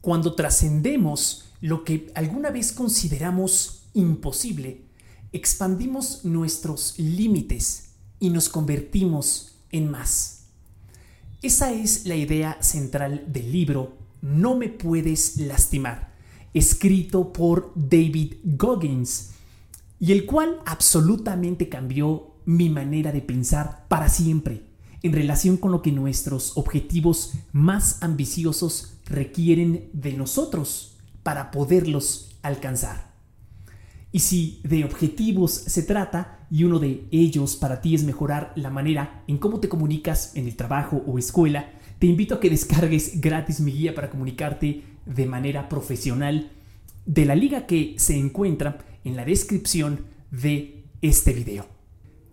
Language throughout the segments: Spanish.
Cuando trascendemos lo que alguna vez consideramos imposible, expandimos nuestros límites y nos convertimos en más. Esa es la idea central del libro No me puedes lastimar, escrito por David Goggins, y el cual absolutamente cambió mi manera de pensar para siempre en relación con lo que nuestros objetivos más ambiciosos requieren de nosotros para poderlos alcanzar. Y si de objetivos se trata y uno de ellos para ti es mejorar la manera en cómo te comunicas en el trabajo o escuela, te invito a que descargues gratis mi guía para comunicarte de manera profesional de la liga que se encuentra en la descripción de este video.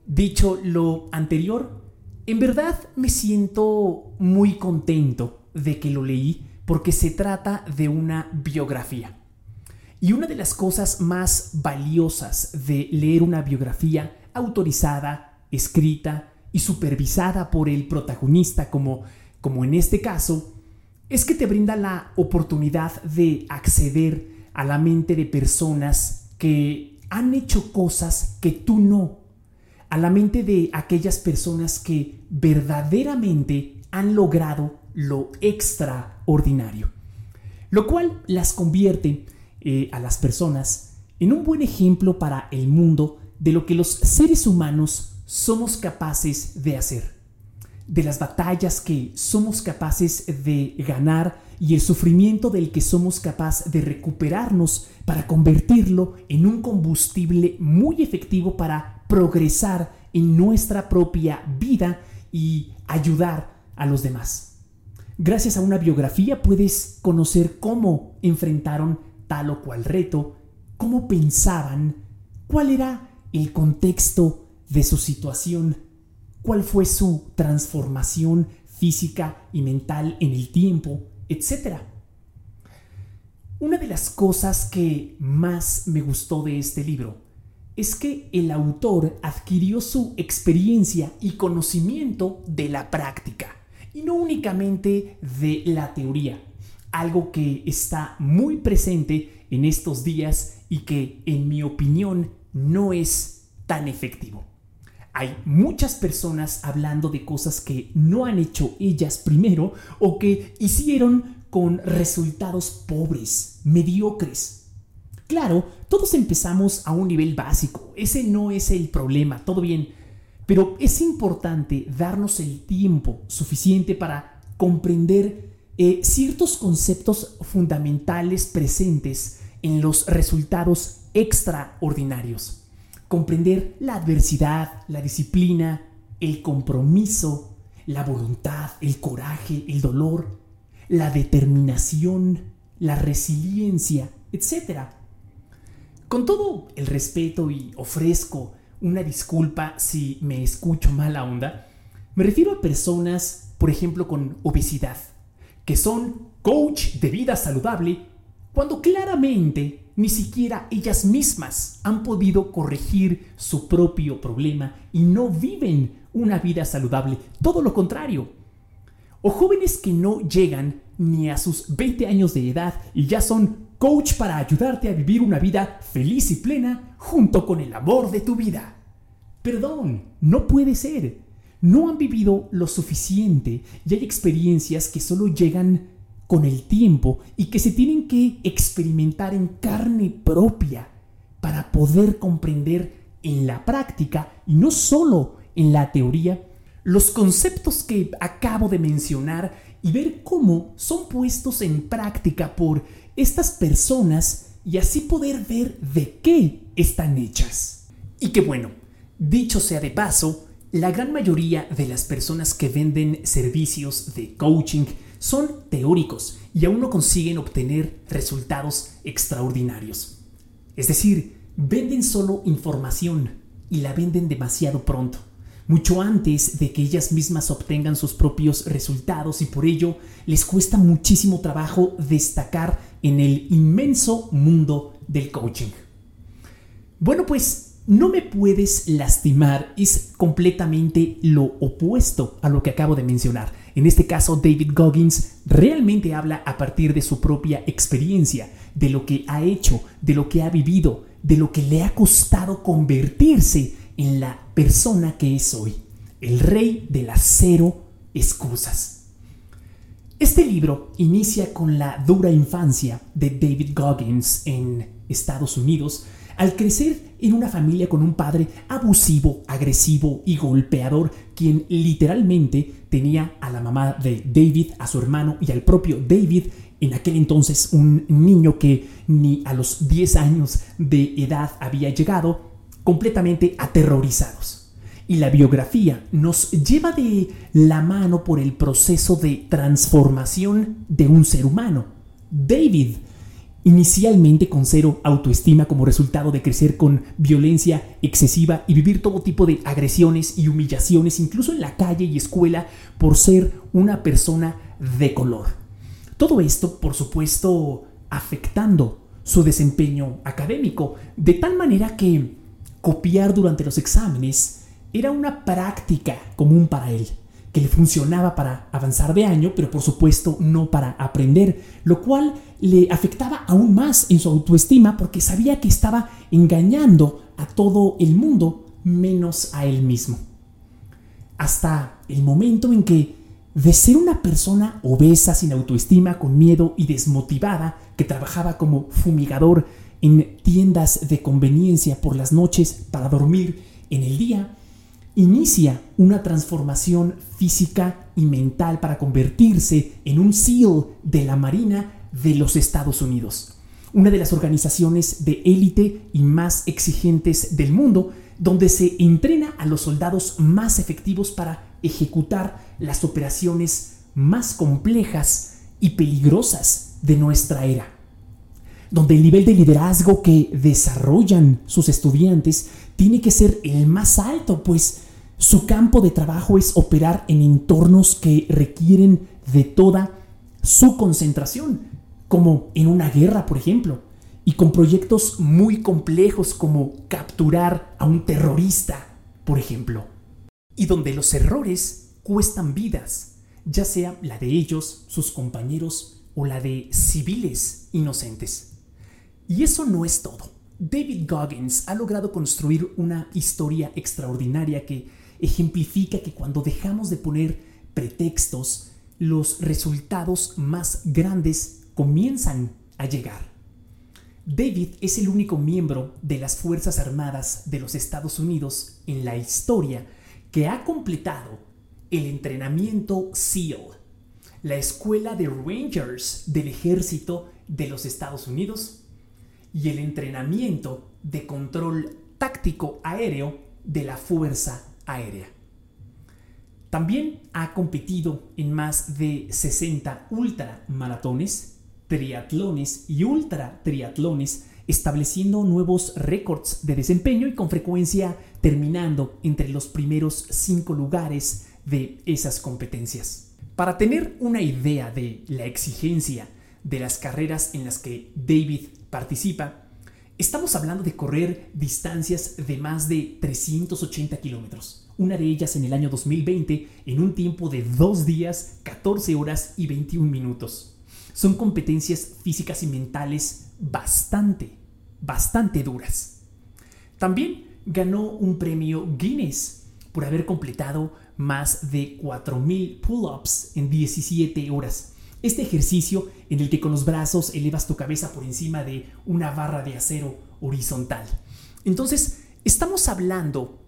Dicho lo anterior, en verdad me siento muy contento de que lo leí porque se trata de una biografía. Y una de las cosas más valiosas de leer una biografía autorizada, escrita y supervisada por el protagonista, como, como en este caso, es que te brinda la oportunidad de acceder a la mente de personas que han hecho cosas que tú no, a la mente de aquellas personas que verdaderamente han logrado lo extraordinario, lo cual las convierte eh, a las personas en un buen ejemplo para el mundo de lo que los seres humanos somos capaces de hacer, de las batallas que somos capaces de ganar y el sufrimiento del que somos capaces de recuperarnos para convertirlo en un combustible muy efectivo para progresar en nuestra propia vida y ayudar a los demás. Gracias a una biografía puedes conocer cómo enfrentaron tal o cual reto, cómo pensaban, cuál era el contexto de su situación, cuál fue su transformación física y mental en el tiempo, etc. Una de las cosas que más me gustó de este libro es que el autor adquirió su experiencia y conocimiento de la práctica y no únicamente de la teoría, algo que está muy presente en estos días y que en mi opinión no es tan efectivo. Hay muchas personas hablando de cosas que no han hecho ellas primero o que hicieron con resultados pobres, mediocres. Claro, todos empezamos a un nivel básico, ese no es el problema, todo bien, pero es importante darnos el tiempo suficiente para comprender eh, ciertos conceptos fundamentales presentes en los resultados extraordinarios. Comprender la adversidad, la disciplina, el compromiso, la voluntad, el coraje, el dolor, la determinación, la resiliencia, etc. Con todo el respeto y ofrezco una disculpa si me escucho mala onda. Me refiero a personas, por ejemplo, con obesidad, que son coach de vida saludable, cuando claramente ni siquiera ellas mismas han podido corregir su propio problema y no viven una vida saludable. Todo lo contrario. O jóvenes que no llegan ni a sus 20 años de edad y ya son coach para ayudarte a vivir una vida feliz y plena junto con el amor de tu vida. Perdón, no puede ser. No han vivido lo suficiente y hay experiencias que solo llegan con el tiempo y que se tienen que experimentar en carne propia para poder comprender en la práctica y no solo en la teoría los conceptos que acabo de mencionar y ver cómo son puestos en práctica por estas personas y así poder ver de qué están hechas. Y que bueno, dicho sea de paso, la gran mayoría de las personas que venden servicios de coaching son teóricos y aún no consiguen obtener resultados extraordinarios. Es decir, venden solo información y la venden demasiado pronto, mucho antes de que ellas mismas obtengan sus propios resultados y por ello les cuesta muchísimo trabajo destacar en el inmenso mundo del coaching. Bueno, pues no me puedes lastimar es completamente lo opuesto a lo que acabo de mencionar. En este caso, David Goggins realmente habla a partir de su propia experiencia, de lo que ha hecho, de lo que ha vivido, de lo que le ha costado convertirse en la persona que es hoy, el rey de las cero excusas. Este libro inicia con la dura infancia de David Goggins en Estados Unidos, al crecer en una familia con un padre abusivo, agresivo y golpeador, quien literalmente tenía a la mamá de David, a su hermano y al propio David, en aquel entonces un niño que ni a los 10 años de edad había llegado, completamente aterrorizados. Y la biografía nos lleva de la mano por el proceso de transformación de un ser humano. David inicialmente con cero autoestima como resultado de crecer con violencia excesiva y vivir todo tipo de agresiones y humillaciones, incluso en la calle y escuela, por ser una persona de color. Todo esto, por supuesto, afectando su desempeño académico, de tal manera que copiar durante los exámenes era una práctica común para él que le funcionaba para avanzar de año, pero por supuesto no para aprender, lo cual le afectaba aún más en su autoestima porque sabía que estaba engañando a todo el mundo menos a él mismo. Hasta el momento en que, de ser una persona obesa, sin autoestima, con miedo y desmotivada, que trabajaba como fumigador en tiendas de conveniencia por las noches para dormir en el día, inicia una transformación física y mental para convertirse en un SEAL de la Marina de los Estados Unidos, una de las organizaciones de élite y más exigentes del mundo, donde se entrena a los soldados más efectivos para ejecutar las operaciones más complejas y peligrosas de nuestra era donde el nivel de liderazgo que desarrollan sus estudiantes tiene que ser el más alto, pues su campo de trabajo es operar en entornos que requieren de toda su concentración, como en una guerra, por ejemplo, y con proyectos muy complejos como capturar a un terrorista, por ejemplo, y donde los errores cuestan vidas, ya sea la de ellos, sus compañeros o la de civiles inocentes. Y eso no es todo. David Goggins ha logrado construir una historia extraordinaria que ejemplifica que cuando dejamos de poner pretextos, los resultados más grandes comienzan a llegar. David es el único miembro de las Fuerzas Armadas de los Estados Unidos en la historia que ha completado el entrenamiento SEAL, la escuela de Rangers del Ejército de los Estados Unidos y el entrenamiento de control táctico aéreo de la Fuerza Aérea. También ha competido en más de 60 ultramaratones, triatlones y ultra triatlones, estableciendo nuevos récords de desempeño y con frecuencia terminando entre los primeros cinco lugares de esas competencias. Para tener una idea de la exigencia de las carreras en las que David participa, estamos hablando de correr distancias de más de 380 kilómetros, una de ellas en el año 2020 en un tiempo de 2 días, 14 horas y 21 minutos. Son competencias físicas y mentales bastante, bastante duras. También ganó un premio Guinness por haber completado más de 4.000 pull-ups en 17 horas este ejercicio en el que con los brazos elevas tu cabeza por encima de una barra de acero horizontal. Entonces, estamos hablando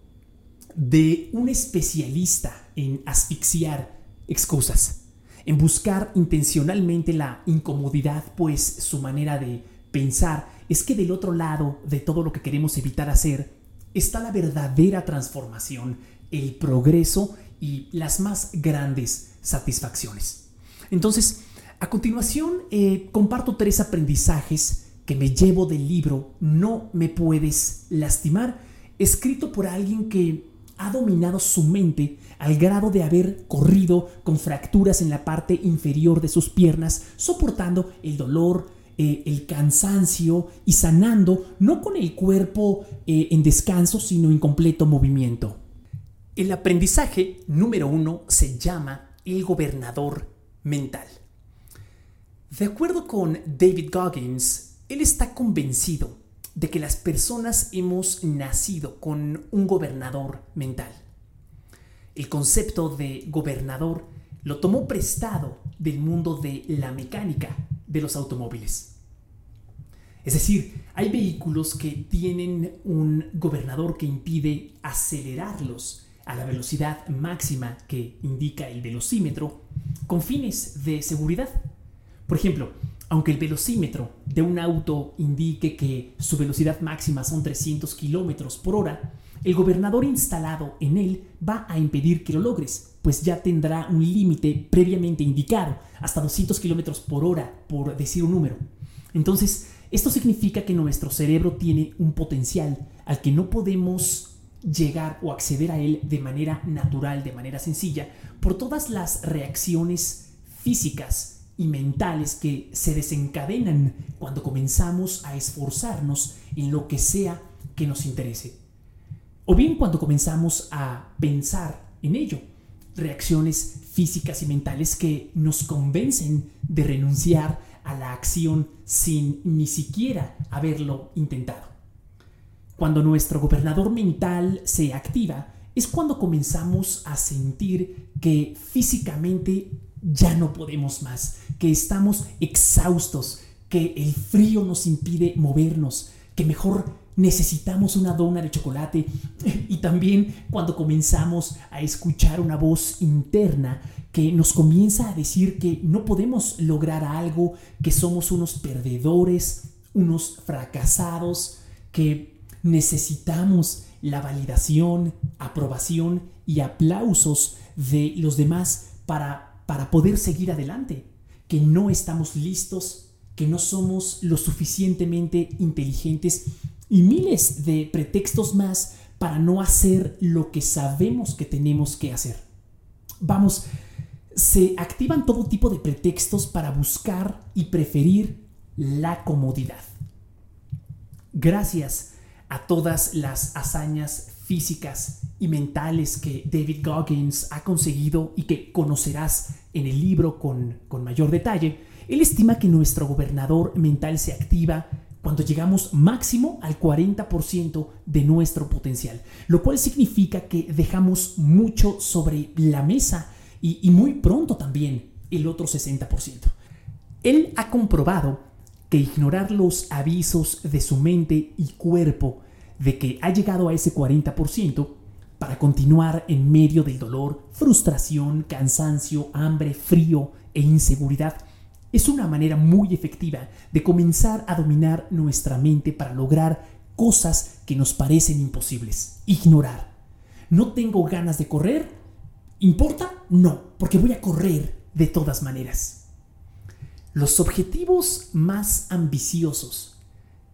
de un especialista en asfixiar excusas, en buscar intencionalmente la incomodidad, pues su manera de pensar es que del otro lado de todo lo que queremos evitar hacer está la verdadera transformación, el progreso y las más grandes satisfacciones. Entonces, a continuación, eh, comparto tres aprendizajes que me llevo del libro No me puedes lastimar, escrito por alguien que ha dominado su mente al grado de haber corrido con fracturas en la parte inferior de sus piernas, soportando el dolor, eh, el cansancio y sanando, no con el cuerpo eh, en descanso, sino en completo movimiento. El aprendizaje número uno se llama el gobernador mental. De acuerdo con David Goggins, él está convencido de que las personas hemos nacido con un gobernador mental. El concepto de gobernador lo tomó prestado del mundo de la mecánica de los automóviles. Es decir, hay vehículos que tienen un gobernador que impide acelerarlos a la velocidad máxima que indica el velocímetro con fines de seguridad. Por ejemplo, aunque el velocímetro de un auto indique que su velocidad máxima son 300 km por hora, el gobernador instalado en él va a impedir que lo logres, pues ya tendrá un límite previamente indicado, hasta 200 km por hora, por decir un número. Entonces, esto significa que nuestro cerebro tiene un potencial al que no podemos llegar o acceder a él de manera natural, de manera sencilla, por todas las reacciones físicas y mentales que se desencadenan cuando comenzamos a esforzarnos en lo que sea que nos interese. O bien cuando comenzamos a pensar en ello, reacciones físicas y mentales que nos convencen de renunciar a la acción sin ni siquiera haberlo intentado. Cuando nuestro gobernador mental se activa, es cuando comenzamos a sentir que físicamente ya no podemos más, que estamos exhaustos, que el frío nos impide movernos, que mejor necesitamos una dona de chocolate. Y también cuando comenzamos a escuchar una voz interna que nos comienza a decir que no podemos lograr algo, que somos unos perdedores, unos fracasados, que necesitamos la validación, aprobación y aplausos de los demás para, para poder seguir adelante, que no estamos listos, que no somos lo suficientemente inteligentes y miles de pretextos más para no hacer lo que sabemos que tenemos que hacer. Vamos, se activan todo tipo de pretextos para buscar y preferir la comodidad. Gracias a todas las hazañas físicas y mentales que David Goggins ha conseguido y que conocerás en el libro con, con mayor detalle, él estima que nuestro gobernador mental se activa cuando llegamos máximo al 40% de nuestro potencial, lo cual significa que dejamos mucho sobre la mesa y, y muy pronto también el otro 60%. Él ha comprobado que ignorar los avisos de su mente y cuerpo de que ha llegado a ese 40% para continuar en medio del dolor, frustración, cansancio, hambre, frío e inseguridad es una manera muy efectiva de comenzar a dominar nuestra mente para lograr cosas que nos parecen imposibles. Ignorar. ¿No tengo ganas de correr? ¿Importa? No, porque voy a correr de todas maneras. Los objetivos más ambiciosos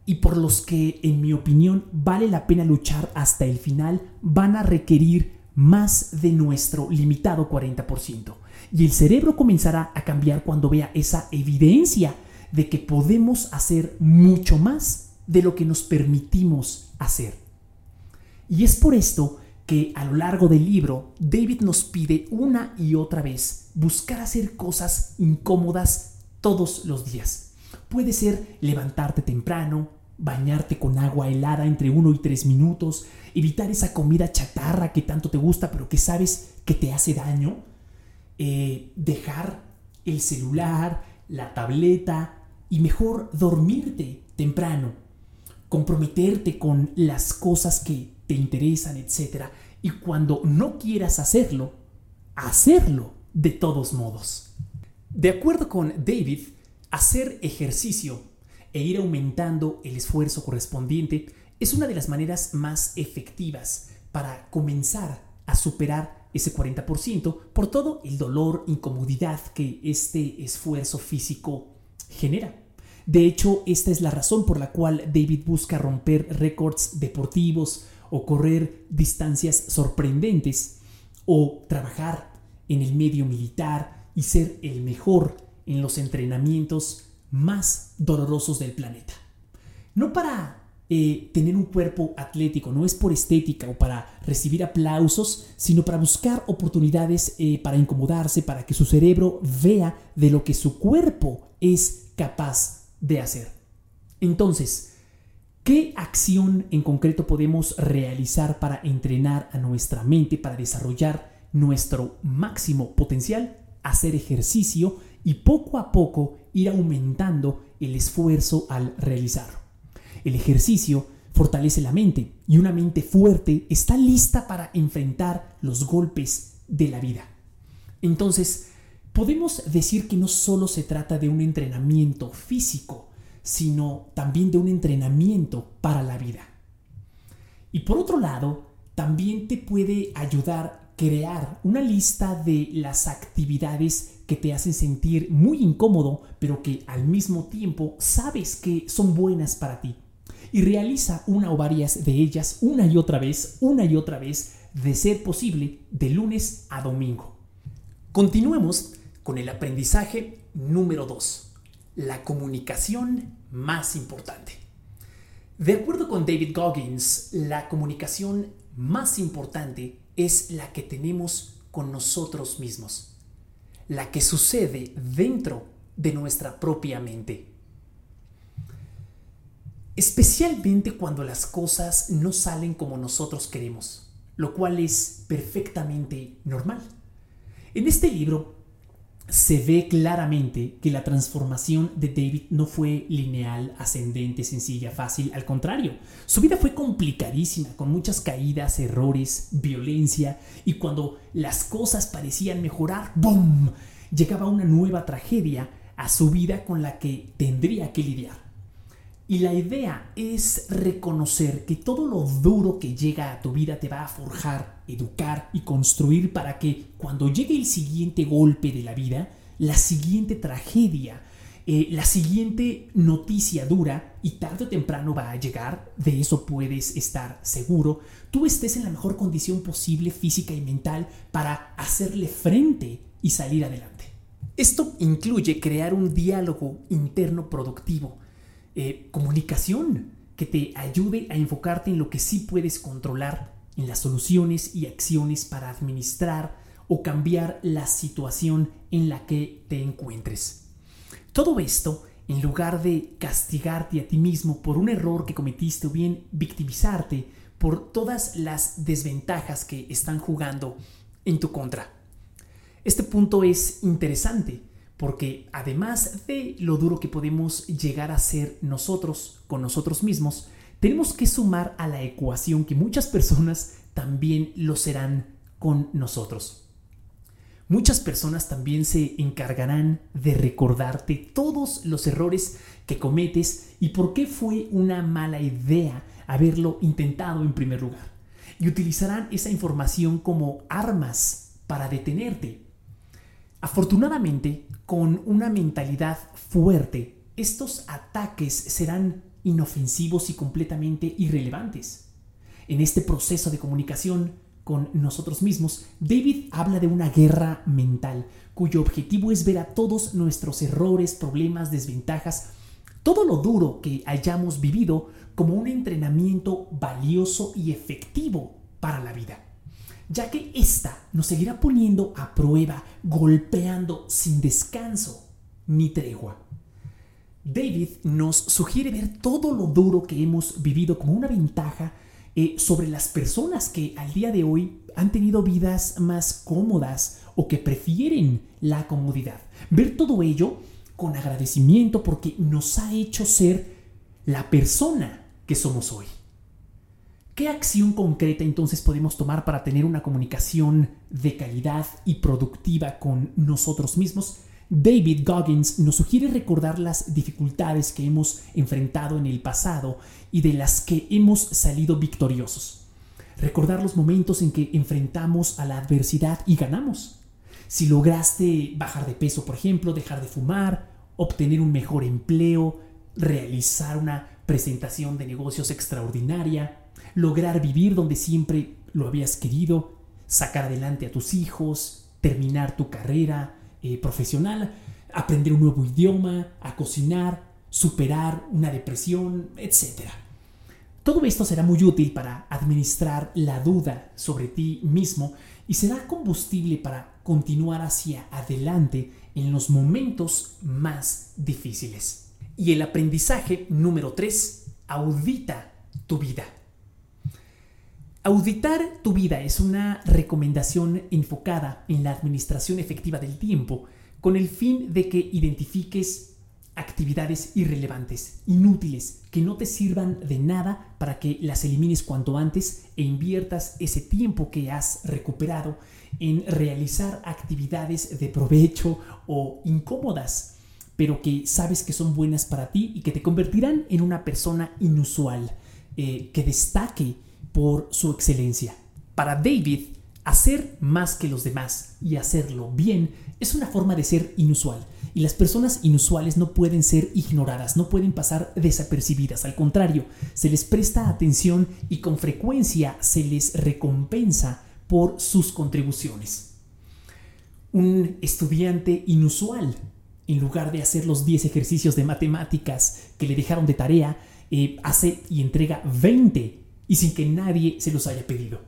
y por los que, en mi opinión, vale la pena luchar hasta el final, van a requerir más de nuestro limitado 40%. Y el cerebro comenzará a cambiar cuando vea esa evidencia de que podemos hacer mucho más de lo que nos permitimos hacer. Y es por esto que a lo largo del libro David nos pide una y otra vez buscar hacer cosas incómodas todos los días. Puede ser levantarte temprano, bañarte con agua helada entre uno y tres minutos, evitar esa comida chatarra que tanto te gusta pero que sabes que te hace daño, eh, dejar el celular, la tableta y mejor dormirte temprano, comprometerte con las cosas que te interesan, etc. Y cuando no quieras hacerlo, hacerlo de todos modos. De acuerdo con David, hacer ejercicio e ir aumentando el esfuerzo correspondiente es una de las maneras más efectivas para comenzar a superar ese 40% por todo el dolor, incomodidad que este esfuerzo físico genera. De hecho, esta es la razón por la cual David busca romper récords deportivos o correr distancias sorprendentes o trabajar en el medio militar y ser el mejor en los entrenamientos más dolorosos del planeta. No para eh, tener un cuerpo atlético, no es por estética o para recibir aplausos, sino para buscar oportunidades eh, para incomodarse, para que su cerebro vea de lo que su cuerpo es capaz de hacer. Entonces, ¿Qué acción en concreto podemos realizar para entrenar a nuestra mente, para desarrollar nuestro máximo potencial? Hacer ejercicio y poco a poco ir aumentando el esfuerzo al realizarlo. El ejercicio fortalece la mente y una mente fuerte está lista para enfrentar los golpes de la vida. Entonces, podemos decir que no solo se trata de un entrenamiento físico, sino también de un entrenamiento para la vida. Y por otro lado, también te puede ayudar crear una lista de las actividades que te hacen sentir muy incómodo, pero que al mismo tiempo sabes que son buenas para ti. Y realiza una o varias de ellas una y otra vez, una y otra vez, de ser posible, de lunes a domingo. Continuemos con el aprendizaje número 2 la comunicación más importante. De acuerdo con David Goggins, la comunicación más importante es la que tenemos con nosotros mismos, la que sucede dentro de nuestra propia mente. Especialmente cuando las cosas no salen como nosotros queremos, lo cual es perfectamente normal. En este libro se ve claramente que la transformación de David no fue lineal, ascendente, sencilla, fácil. Al contrario, su vida fue complicadísima, con muchas caídas, errores, violencia, y cuando las cosas parecían mejorar, ¡boom! llegaba una nueva tragedia a su vida con la que tendría que lidiar. Y la idea es reconocer que todo lo duro que llega a tu vida te va a forjar, educar y construir para que cuando llegue el siguiente golpe de la vida, la siguiente tragedia, eh, la siguiente noticia dura y tarde o temprano va a llegar, de eso puedes estar seguro, tú estés en la mejor condición posible física y mental para hacerle frente y salir adelante. Esto incluye crear un diálogo interno productivo eh, comunicación que te ayude a enfocarte en lo que sí puedes controlar, en las soluciones y acciones para administrar o cambiar la situación en la que te encuentres. Todo esto en lugar de castigarte a ti mismo por un error que cometiste o bien victimizarte por todas las desventajas que están jugando en tu contra. Este punto es interesante porque además de lo duro que podemos llegar a ser nosotros con nosotros mismos, tenemos que sumar a la ecuación que muchas personas también lo serán con nosotros. Muchas personas también se encargarán de recordarte todos los errores que cometes y por qué fue una mala idea haberlo intentado en primer lugar. Y utilizarán esa información como armas para detenerte. Afortunadamente, con una mentalidad fuerte, estos ataques serán inofensivos y completamente irrelevantes. En este proceso de comunicación con nosotros mismos, David habla de una guerra mental, cuyo objetivo es ver a todos nuestros errores, problemas, desventajas, todo lo duro que hayamos vivido como un entrenamiento valioso y efectivo para la vida ya que ésta nos seguirá poniendo a prueba, golpeando sin descanso ni tregua. David nos sugiere ver todo lo duro que hemos vivido como una ventaja eh, sobre las personas que al día de hoy han tenido vidas más cómodas o que prefieren la comodidad. Ver todo ello con agradecimiento porque nos ha hecho ser la persona que somos hoy. ¿Qué acción concreta entonces podemos tomar para tener una comunicación de calidad y productiva con nosotros mismos? David Goggins nos sugiere recordar las dificultades que hemos enfrentado en el pasado y de las que hemos salido victoriosos. Recordar los momentos en que enfrentamos a la adversidad y ganamos. Si lograste bajar de peso, por ejemplo, dejar de fumar, obtener un mejor empleo, realizar una presentación de negocios extraordinaria, lograr vivir donde siempre lo habías querido, sacar adelante a tus hijos, terminar tu carrera eh, profesional. aprender un nuevo idioma, a cocinar, superar una depresión, etc. Todo esto será muy útil para administrar la duda sobre ti mismo y será combustible para continuar hacia adelante en los momentos más difíciles. Y el aprendizaje número 3, audita tu vida. Auditar tu vida es una recomendación enfocada en la administración efectiva del tiempo con el fin de que identifiques actividades irrelevantes, inútiles, que no te sirvan de nada para que las elimines cuanto antes e inviertas ese tiempo que has recuperado en realizar actividades de provecho o incómodas, pero que sabes que son buenas para ti y que te convertirán en una persona inusual, eh, que destaque por su excelencia. Para David, hacer más que los demás y hacerlo bien es una forma de ser inusual. Y las personas inusuales no pueden ser ignoradas, no pueden pasar desapercibidas. Al contrario, se les presta atención y con frecuencia se les recompensa por sus contribuciones. Un estudiante inusual, en lugar de hacer los 10 ejercicios de matemáticas que le dejaron de tarea, eh, hace y entrega 20 y sin que nadie se los haya pedido.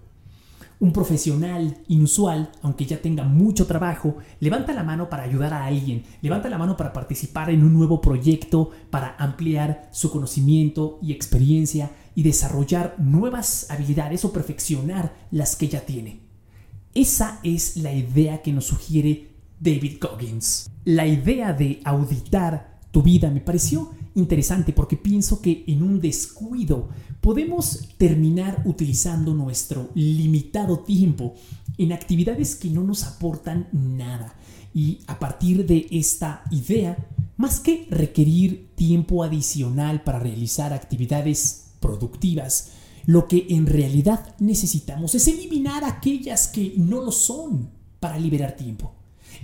Un profesional inusual, aunque ya tenga mucho trabajo, levanta la mano para ayudar a alguien, levanta la mano para participar en un nuevo proyecto, para ampliar su conocimiento y experiencia y desarrollar nuevas habilidades o perfeccionar las que ya tiene. Esa es la idea que nos sugiere David Goggins. La idea de auditar tu vida me pareció interesante porque pienso que en un descuido podemos terminar utilizando nuestro limitado tiempo en actividades que no nos aportan nada. Y a partir de esta idea, más que requerir tiempo adicional para realizar actividades productivas, lo que en realidad necesitamos es eliminar aquellas que no lo son para liberar tiempo.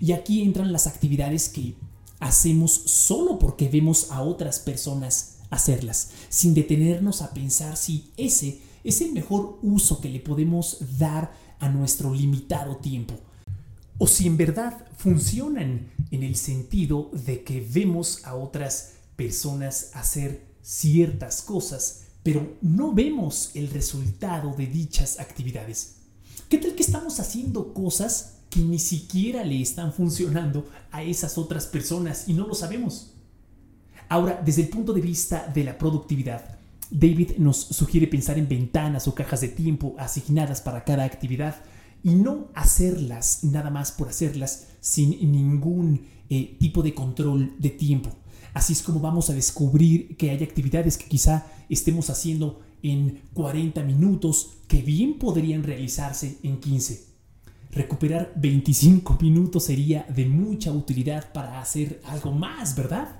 Y aquí entran las actividades que hacemos solo porque vemos a otras personas hacerlas, sin detenernos a pensar si ese es el mejor uso que le podemos dar a nuestro limitado tiempo. O si en verdad funcionan en el sentido de que vemos a otras personas hacer ciertas cosas, pero no vemos el resultado de dichas actividades. ¿Qué tal que estamos haciendo cosas que ni siquiera le están funcionando a esas otras personas y no lo sabemos. Ahora, desde el punto de vista de la productividad, David nos sugiere pensar en ventanas o cajas de tiempo asignadas para cada actividad y no hacerlas nada más por hacerlas sin ningún eh, tipo de control de tiempo. Así es como vamos a descubrir que hay actividades que quizá estemos haciendo en 40 minutos que bien podrían realizarse en 15 recuperar 25 minutos sería de mucha utilidad para hacer algo más, ¿verdad?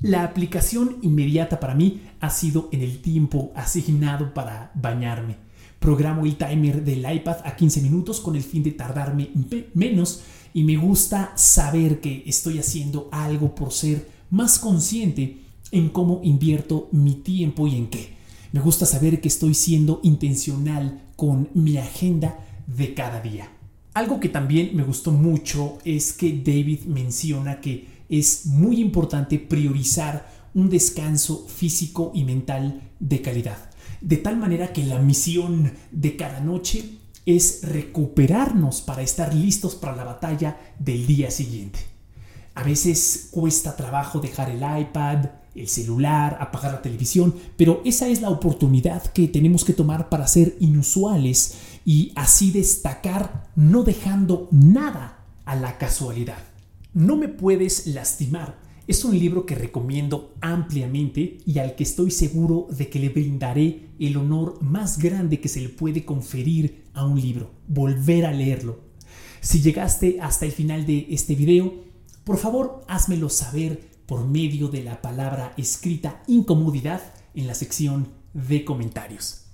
La aplicación inmediata para mí ha sido en el tiempo asignado para bañarme. Programo el timer del iPad a 15 minutos con el fin de tardarme menos y me gusta saber que estoy haciendo algo por ser más consciente en cómo invierto mi tiempo y en qué. Me gusta saber que estoy siendo intencional con mi agenda de cada día. Algo que también me gustó mucho es que David menciona que es muy importante priorizar un descanso físico y mental de calidad. De tal manera que la misión de cada noche es recuperarnos para estar listos para la batalla del día siguiente. A veces cuesta trabajo dejar el iPad, el celular, apagar la televisión, pero esa es la oportunidad que tenemos que tomar para ser inusuales y así destacar no dejando nada a la casualidad. No me puedes lastimar. Es un libro que recomiendo ampliamente y al que estoy seguro de que le brindaré el honor más grande que se le puede conferir a un libro, volver a leerlo. Si llegaste hasta el final de este video, por favor házmelo saber por medio de la palabra escrita incomodidad en la sección de comentarios.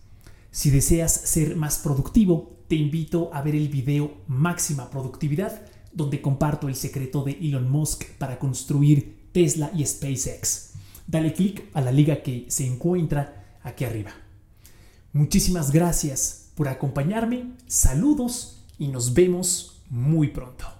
Si deseas ser más productivo, te invito a ver el video Máxima Productividad, donde comparto el secreto de Elon Musk para construir Tesla y SpaceX. Dale clic a la liga que se encuentra aquí arriba. Muchísimas gracias por acompañarme, saludos y nos vemos muy pronto.